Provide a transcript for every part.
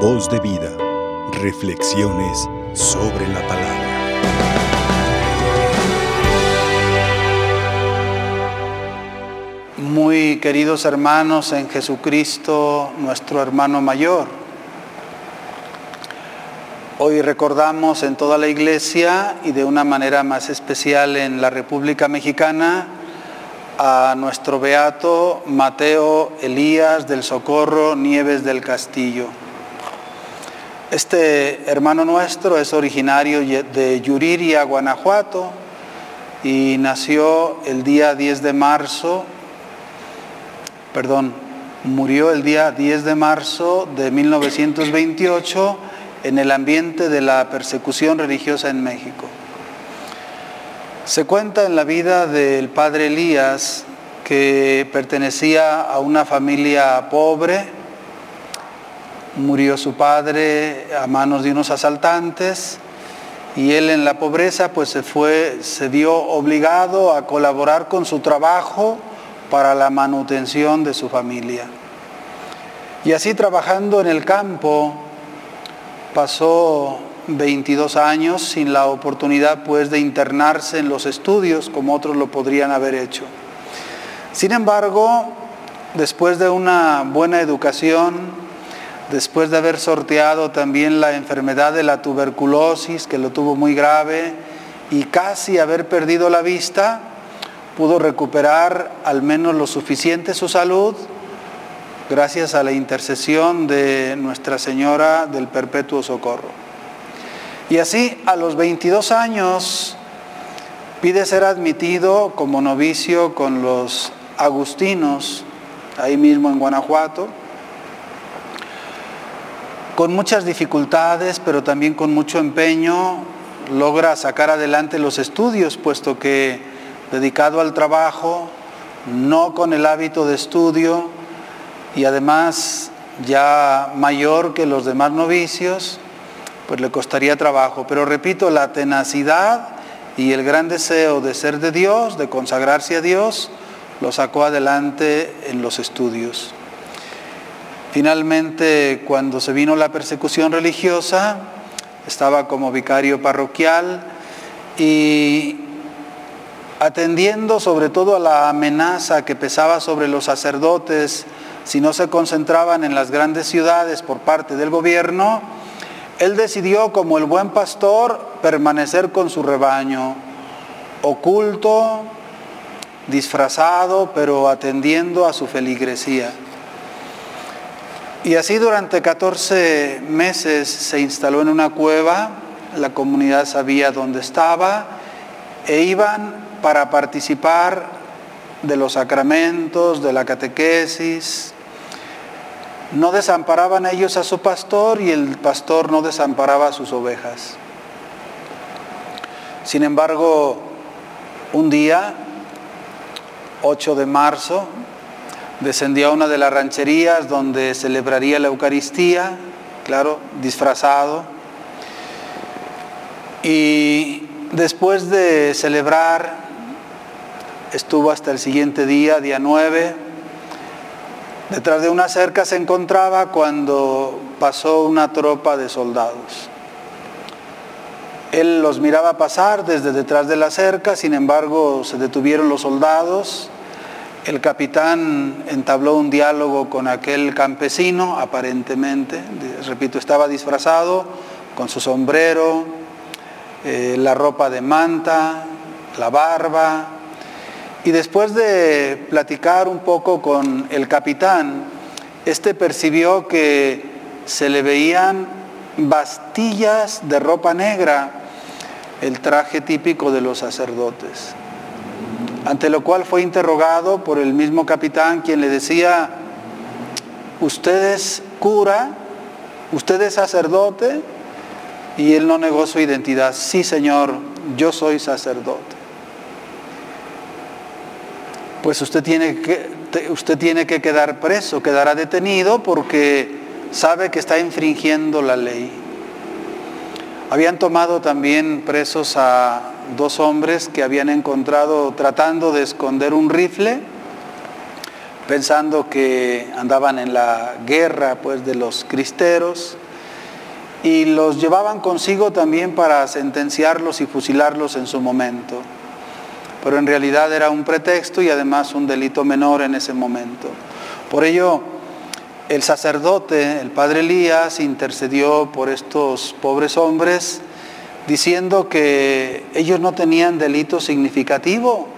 Voz de vida. Reflexiones sobre la palabra. Muy queridos hermanos en Jesucristo, nuestro hermano mayor. Hoy recordamos en toda la iglesia y de una manera más especial en la República Mexicana a nuestro beato Mateo Elías del Socorro Nieves del Castillo. Este hermano nuestro es originario de Yuriria, Guanajuato, y nació el día 10 de marzo, perdón, murió el día 10 de marzo de 1928 en el ambiente de la persecución religiosa en México. Se cuenta en la vida del padre Elías que pertenecía a una familia pobre, murió su padre a manos de unos asaltantes y él en la pobreza pues se fue, se vio obligado a colaborar con su trabajo para la manutención de su familia. Y así trabajando en el campo pasó 22 años sin la oportunidad pues de internarse en los estudios como otros lo podrían haber hecho. Sin embargo, después de una buena educación, después de haber sorteado también la enfermedad de la tuberculosis, que lo tuvo muy grave, y casi haber perdido la vista, pudo recuperar al menos lo suficiente su salud gracias a la intercesión de Nuestra Señora del Perpetuo Socorro. Y así a los 22 años pide ser admitido como novicio con los agustinos, ahí mismo en Guanajuato, con muchas dificultades, pero también con mucho empeño, logra sacar adelante los estudios, puesto que dedicado al trabajo, no con el hábito de estudio y además ya mayor que los demás novicios, pues le costaría trabajo. Pero repito, la tenacidad y el gran deseo de ser de Dios, de consagrarse a Dios, lo sacó adelante en los estudios. Finalmente, cuando se vino la persecución religiosa, estaba como vicario parroquial y atendiendo sobre todo a la amenaza que pesaba sobre los sacerdotes si no se concentraban en las grandes ciudades por parte del gobierno, él decidió, como el buen pastor, permanecer con su rebaño, oculto, disfrazado, pero atendiendo a su feligresía. Y así durante 14 meses se instaló en una cueva, la comunidad sabía dónde estaba, e iban para participar de los sacramentos, de la catequesis, no desamparaban ellos a su pastor y el pastor no desamparaba a sus ovejas. Sin embargo, un día, 8 de marzo, descendió a una de las rancherías donde celebraría la Eucaristía, claro, disfrazado. Y después de celebrar, estuvo hasta el siguiente día, día 9, Detrás de una cerca se encontraba cuando pasó una tropa de soldados. Él los miraba pasar desde detrás de la cerca, sin embargo se detuvieron los soldados. El capitán entabló un diálogo con aquel campesino, aparentemente, repito, estaba disfrazado con su sombrero, eh, la ropa de manta, la barba, y después de platicar un poco con el capitán, este percibió que se le veían bastillas de ropa negra, el traje típico de los sacerdotes. Ante lo cual fue interrogado por el mismo capitán, quien le decía, ¿usted es cura? ¿Usted es sacerdote? Y él no negó su identidad. Sí, señor, yo soy sacerdote pues usted tiene que, usted tiene que quedar preso, quedará detenido porque sabe que está infringiendo la ley. Habían tomado también presos a dos hombres que habían encontrado tratando de esconder un rifle, pensando que andaban en la guerra pues, de los cristeros. y los llevaban consigo también para sentenciarlos y fusilarlos en su momento. Pero en realidad era un pretexto y además un delito menor en ese momento. Por ello, el sacerdote, el padre Elías, intercedió por estos pobres hombres diciendo que ellos no tenían delito significativo,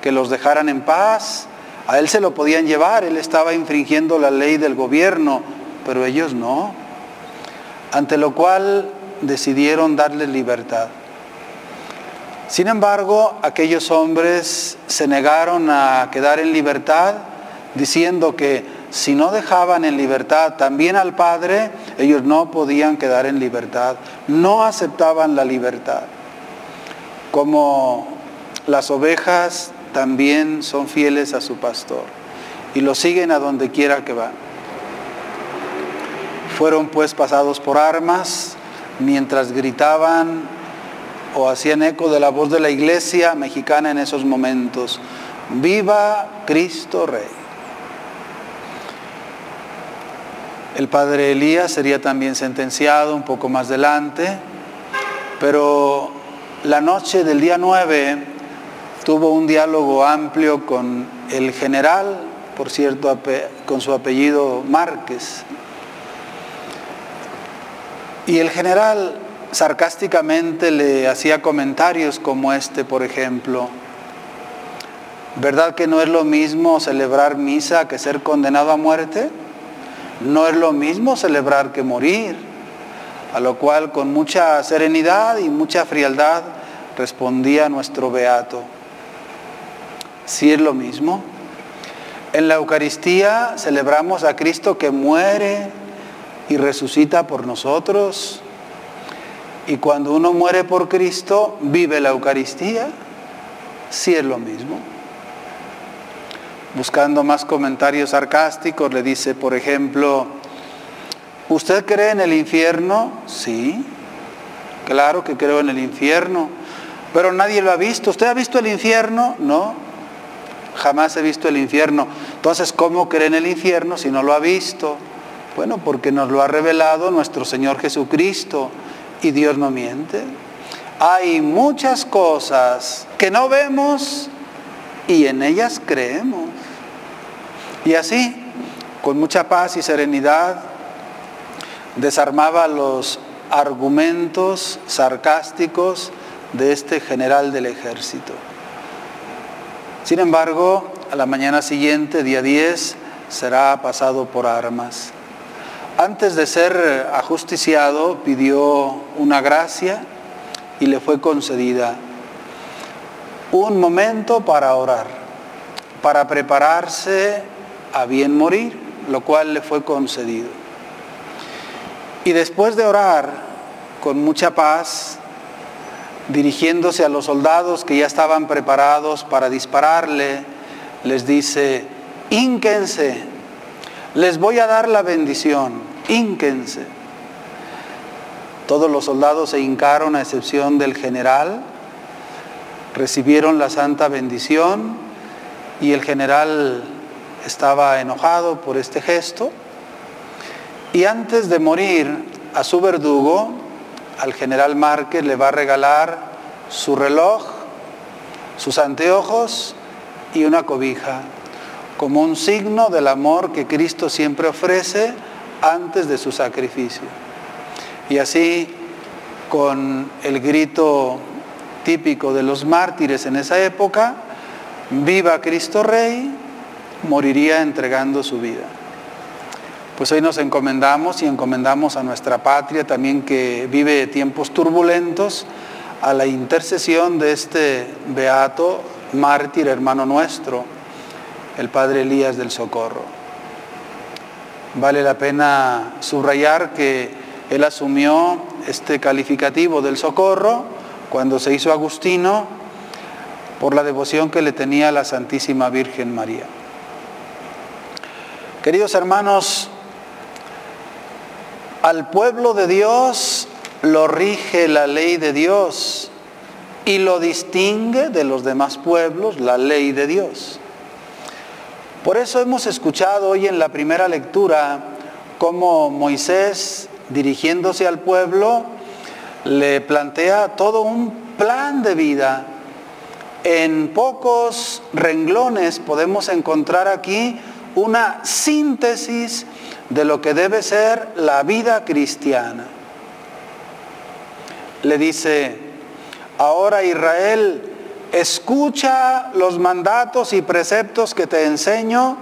que los dejaran en paz. A él se lo podían llevar, él estaba infringiendo la ley del gobierno, pero ellos no. Ante lo cual decidieron darles libertad. Sin embargo, aquellos hombres se negaron a quedar en libertad diciendo que si no dejaban en libertad también al Padre, ellos no podían quedar en libertad, no aceptaban la libertad. Como las ovejas también son fieles a su pastor y lo siguen a donde quiera que van. Fueron pues pasados por armas mientras gritaban o hacían eco de la voz de la iglesia mexicana en esos momentos. Viva Cristo Rey. El padre Elías sería también sentenciado un poco más adelante, pero la noche del día 9 tuvo un diálogo amplio con el general, por cierto, con su apellido Márquez. Y el general sarcásticamente le hacía comentarios como este, por ejemplo. ¿Verdad que no es lo mismo celebrar misa que ser condenado a muerte? No es lo mismo celebrar que morir, a lo cual con mucha serenidad y mucha frialdad respondía nuestro beato. Sí es lo mismo. En la Eucaristía celebramos a Cristo que muere y resucita por nosotros. Y cuando uno muere por Cristo, vive la Eucaristía. Sí es lo mismo buscando más comentarios sarcásticos, le dice, por ejemplo, ¿usted cree en el infierno? Sí, claro que creo en el infierno, pero nadie lo ha visto. ¿Usted ha visto el infierno? No, jamás he visto el infierno. Entonces, ¿cómo cree en el infierno si no lo ha visto? Bueno, porque nos lo ha revelado nuestro Señor Jesucristo y Dios no miente. Hay muchas cosas que no vemos y en ellas creemos. Y así, con mucha paz y serenidad, desarmaba los argumentos sarcásticos de este general del ejército. Sin embargo, a la mañana siguiente, día 10, será pasado por armas. Antes de ser ajusticiado, pidió una gracia y le fue concedida un momento para orar, para prepararse a bien morir, lo cual le fue concedido. Y después de orar con mucha paz, dirigiéndose a los soldados que ya estaban preparados para dispararle, les dice, ínquense, les voy a dar la bendición, ínquense. Todos los soldados se hincaron a excepción del general, recibieron la santa bendición y el general estaba enojado por este gesto y antes de morir a su verdugo, al general Márquez le va a regalar su reloj, sus anteojos y una cobija, como un signo del amor que Cristo siempre ofrece antes de su sacrificio. Y así, con el grito típico de los mártires en esa época, viva Cristo Rey, moriría entregando su vida. Pues hoy nos encomendamos y encomendamos a nuestra patria también que vive tiempos turbulentos a la intercesión de este beato mártir hermano nuestro, el Padre Elías del Socorro. Vale la pena subrayar que él asumió este calificativo del socorro cuando se hizo agustino por la devoción que le tenía a la Santísima Virgen María. Queridos hermanos, al pueblo de Dios lo rige la ley de Dios y lo distingue de los demás pueblos la ley de Dios. Por eso hemos escuchado hoy en la primera lectura cómo Moisés dirigiéndose al pueblo, le plantea todo un plan de vida. En pocos renglones podemos encontrar aquí una síntesis de lo que debe ser la vida cristiana. Le dice, ahora Israel, escucha los mandatos y preceptos que te enseño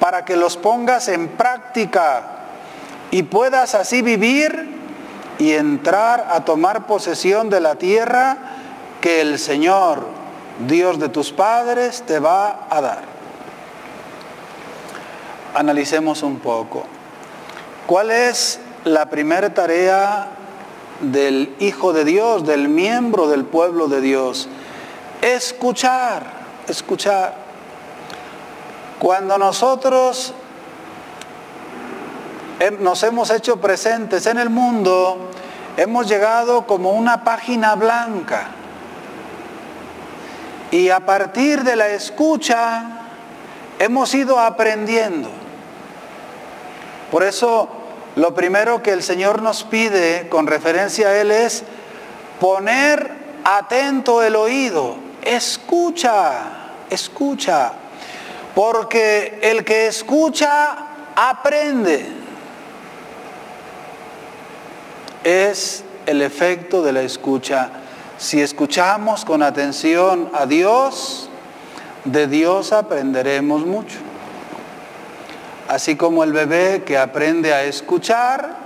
para que los pongas en práctica y puedas así vivir y entrar a tomar posesión de la tierra que el Señor, Dios de tus padres, te va a dar. Analicemos un poco. ¿Cuál es la primera tarea del Hijo de Dios, del miembro del pueblo de Dios? Escuchar, escuchar. Cuando nosotros nos hemos hecho presentes en el mundo, hemos llegado como una página blanca. Y a partir de la escucha hemos ido aprendiendo. Por eso lo primero que el Señor nos pide con referencia a Él es poner atento el oído. Escucha, escucha. Porque el que escucha aprende. Es el efecto de la escucha. Si escuchamos con atención a Dios, de Dios aprenderemos mucho. Así como el bebé que aprende a escuchar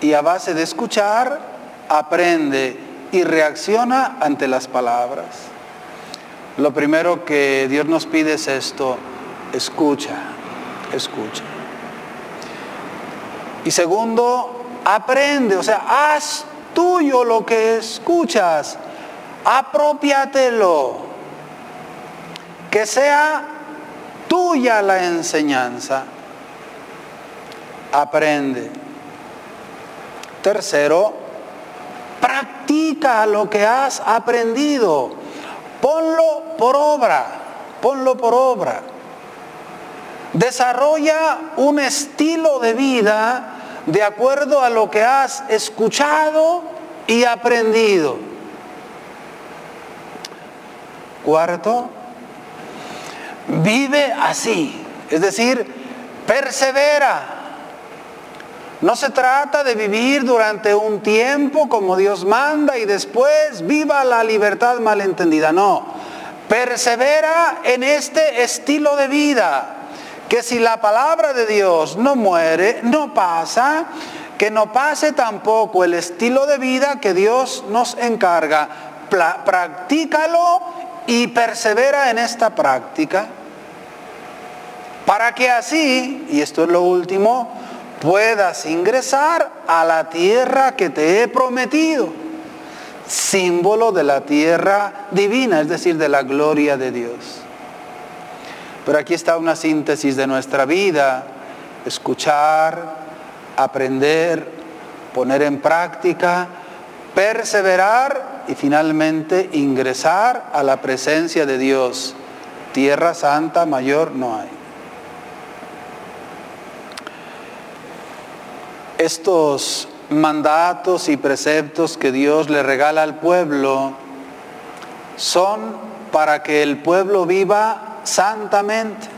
y a base de escuchar aprende y reacciona ante las palabras. Lo primero que Dios nos pide es esto, escucha, escucha. Y segundo, aprende, o sea, haz tuyo lo que escuchas, apropiatelo, que sea tuya la enseñanza. Aprende. Tercero, practica lo que has aprendido. Ponlo por obra, ponlo por obra. Desarrolla un estilo de vida de acuerdo a lo que has escuchado y aprendido. Cuarto, Vive así, es decir, persevera. No se trata de vivir durante un tiempo como Dios manda y después viva la libertad malentendida. No, persevera en este estilo de vida, que si la palabra de Dios no muere, no pasa, que no pase tampoco el estilo de vida que Dios nos encarga. practícalo y persevera en esta práctica para que así, y esto es lo último, puedas ingresar a la tierra que te he prometido, símbolo de la tierra divina, es decir, de la gloria de Dios. Pero aquí está una síntesis de nuestra vida, escuchar, aprender, poner en práctica, perseverar y finalmente ingresar a la presencia de Dios. Tierra santa mayor no hay. Estos mandatos y preceptos que Dios le regala al pueblo son para que el pueblo viva santamente.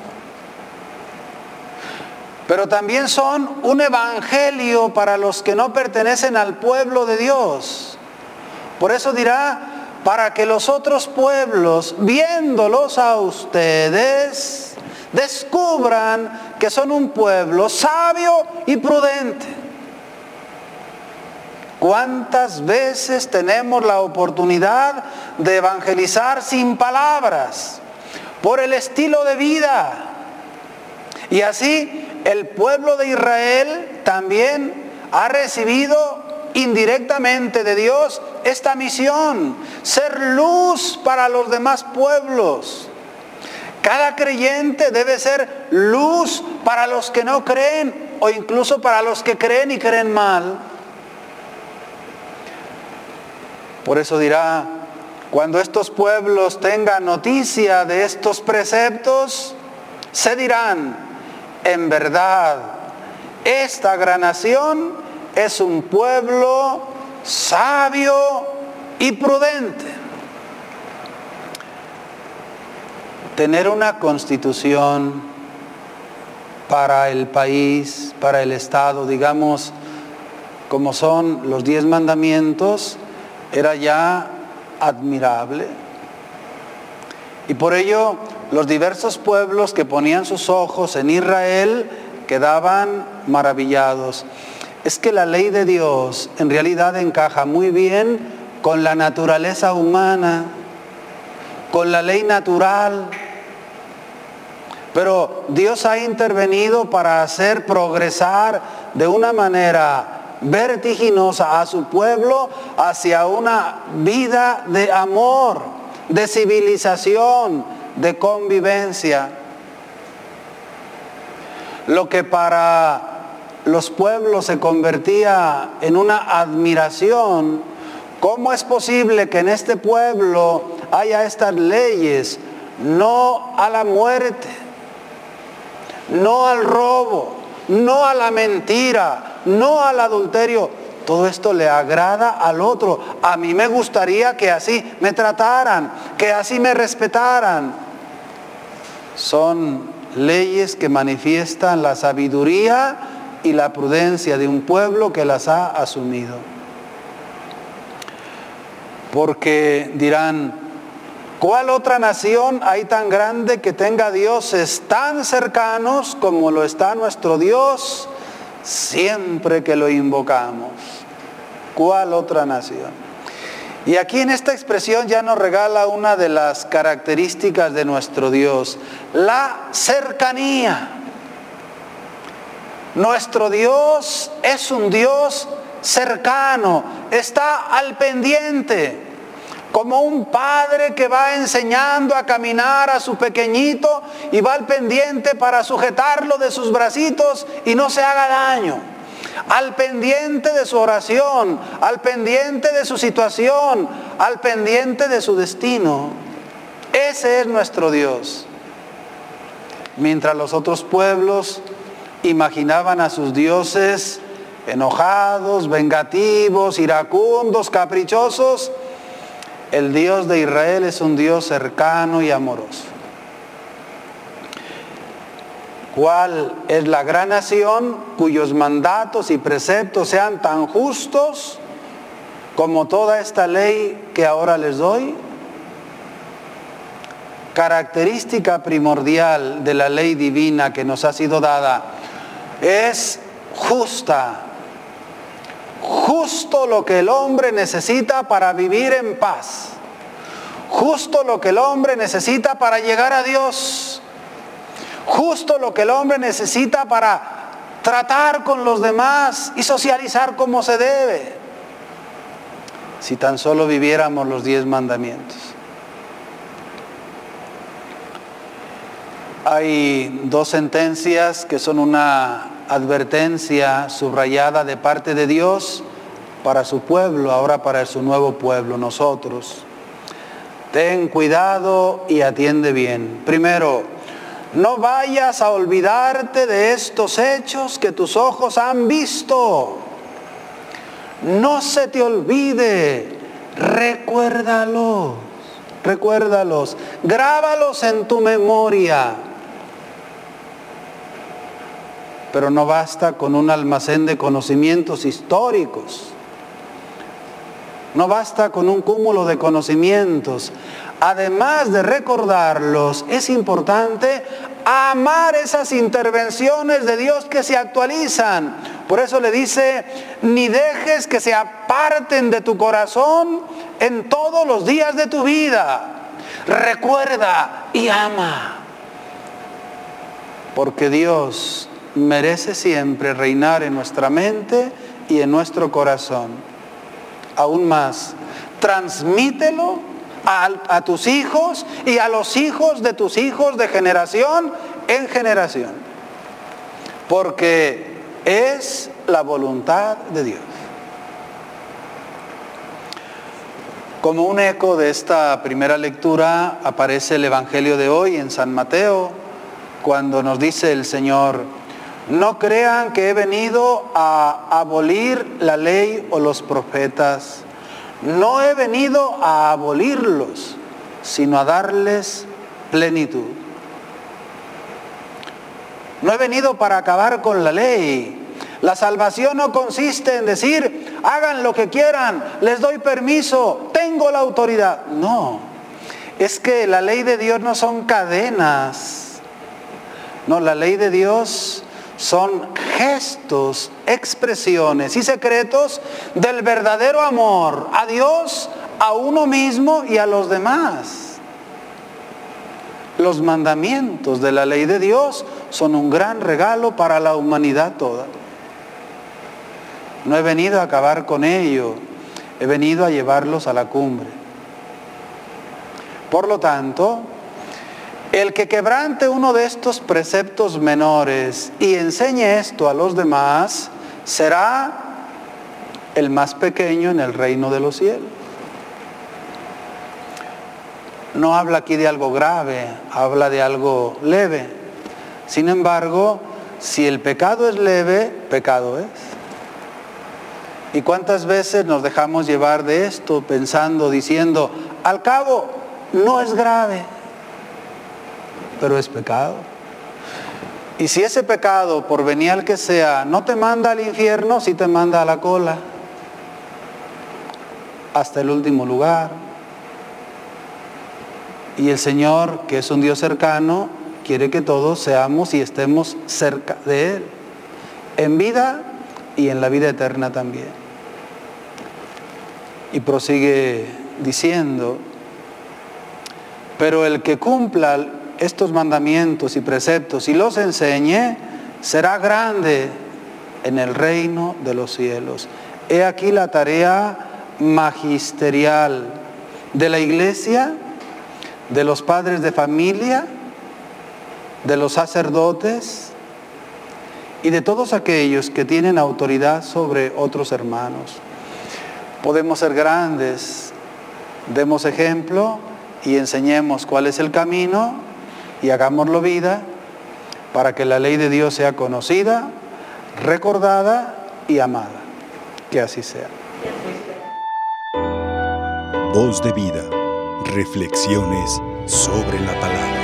Pero también son un evangelio para los que no pertenecen al pueblo de Dios. Por eso dirá, para que los otros pueblos, viéndolos a ustedes, descubran que son un pueblo sabio y prudente. ¿Cuántas veces tenemos la oportunidad de evangelizar sin palabras, por el estilo de vida? Y así el pueblo de Israel también ha recibido indirectamente de Dios esta misión, ser luz para los demás pueblos. Cada creyente debe ser luz para los que no creen o incluso para los que creen y creen mal. Por eso dirá, cuando estos pueblos tengan noticia de estos preceptos, se dirán, en verdad, esta gran nación es un pueblo sabio y prudente. Tener una constitución para el país, para el Estado, digamos, como son los diez mandamientos, era ya admirable. Y por ello los diversos pueblos que ponían sus ojos en Israel quedaban maravillados. Es que la ley de Dios en realidad encaja muy bien con la naturaleza humana, con la ley natural. Pero Dios ha intervenido para hacer progresar de una manera vertiginosa a su pueblo hacia una vida de amor, de civilización, de convivencia. Lo que para los pueblos se convertía en una admiración, ¿cómo es posible que en este pueblo haya estas leyes? No a la muerte, no al robo, no a la mentira, no al adulterio. Todo esto le agrada al otro. A mí me gustaría que así me trataran, que así me respetaran. Son leyes que manifiestan la sabiduría y la prudencia de un pueblo que las ha asumido. Porque dirán, ¿cuál otra nación hay tan grande que tenga dioses tan cercanos como lo está nuestro Dios siempre que lo invocamos? ¿Cuál otra nación? Y aquí en esta expresión ya nos regala una de las características de nuestro Dios, la cercanía. Nuestro Dios es un Dios cercano, está al pendiente, como un padre que va enseñando a caminar a su pequeñito y va al pendiente para sujetarlo de sus bracitos y no se haga daño al pendiente de su oración, al pendiente de su situación, al pendiente de su destino. Ese es nuestro Dios. Mientras los otros pueblos imaginaban a sus dioses enojados, vengativos, iracundos, caprichosos, el Dios de Israel es un Dios cercano y amoroso. ¿Cuál es la gran nación cuyos mandatos y preceptos sean tan justos como toda esta ley que ahora les doy? Característica primordial de la ley divina que nos ha sido dada es justa. Justo lo que el hombre necesita para vivir en paz. Justo lo que el hombre necesita para llegar a Dios justo lo que el hombre necesita para tratar con los demás y socializar como se debe. Si tan solo viviéramos los diez mandamientos. Hay dos sentencias que son una advertencia subrayada de parte de Dios para su pueblo, ahora para su nuevo pueblo, nosotros. Ten cuidado y atiende bien. Primero, no vayas a olvidarte de estos hechos que tus ojos han visto. No se te olvide, recuérdalos, recuérdalos, grábalos en tu memoria. Pero no basta con un almacén de conocimientos históricos. No basta con un cúmulo de conocimientos además de recordarlos, es importante amar esas intervenciones de Dios que se actualizan. Por eso le dice, ni dejes que se aparten de tu corazón en todos los días de tu vida. Recuerda y ama. Porque Dios merece siempre reinar en nuestra mente y en nuestro corazón. Aún más, transmítelo a, tus hijos y a los hijos de tus hijos de generación en generación. Porque es la voluntad de Dios. Como un eco de esta primera lectura aparece el Evangelio de hoy en San Mateo, cuando nos dice el Señor, No crean que he venido a abolir la ley o los profetas. No he venido a abolirlos, sino a darles plenitud. No he venido para acabar con la ley. La salvación no consiste en decir, hagan lo que quieran, les doy permiso, tengo la autoridad. No, es que la ley de Dios no son cadenas. No, la ley de Dios son gestos, expresiones y secretos del verdadero amor a Dios, a uno mismo y a los demás. Los mandamientos de la ley de Dios son un gran regalo para la humanidad toda. No he venido a acabar con ello, he venido a llevarlos a la cumbre. Por lo tanto, el que quebrante uno de estos preceptos menores y enseñe esto a los demás, será el más pequeño en el reino de los cielos. No habla aquí de algo grave, habla de algo leve. Sin embargo, si el pecado es leve, pecado es. ¿Y cuántas veces nos dejamos llevar de esto pensando, diciendo, al cabo, no es grave? Pero es pecado. Y si ese pecado, por venial que sea, no te manda al infierno, sí te manda a la cola, hasta el último lugar. Y el Señor, que es un Dios cercano, quiere que todos seamos y estemos cerca de Él, en vida y en la vida eterna también. Y prosigue diciendo, pero el que cumpla estos mandamientos y preceptos y los enseñe, será grande en el reino de los cielos. He aquí la tarea magisterial de la iglesia, de los padres de familia, de los sacerdotes y de todos aquellos que tienen autoridad sobre otros hermanos. Podemos ser grandes, demos ejemplo y enseñemos cuál es el camino y hagámoslo vida para que la ley de Dios sea conocida, recordada y amada. Que así sea. Voz de vida. Reflexiones sobre la palabra.